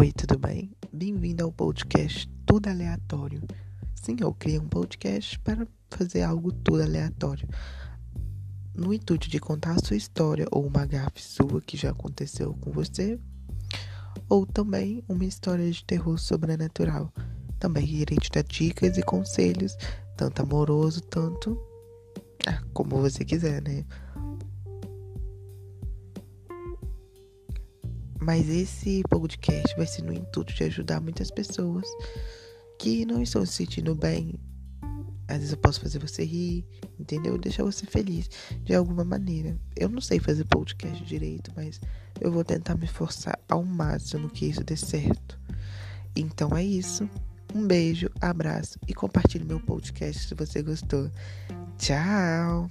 Oi, tudo bem? Bem-vindo ao podcast Tudo Aleatório. Sim, eu criei um podcast para fazer algo tudo aleatório. No intuito de contar a sua história ou uma gafe sua que já aconteceu com você, ou também uma história de terror sobrenatural. Também irei te dar dicas e conselhos, tanto amoroso, tanto ah, como você quiser, né? Mas esse podcast vai ser no intuito de ajudar muitas pessoas que não estão se sentindo bem. Às vezes eu posso fazer você rir, entendeu? Deixar você feliz de alguma maneira. Eu não sei fazer podcast direito, mas eu vou tentar me forçar ao máximo que isso dê certo. Então é isso. Um beijo, abraço e compartilhe meu podcast se você gostou. Tchau!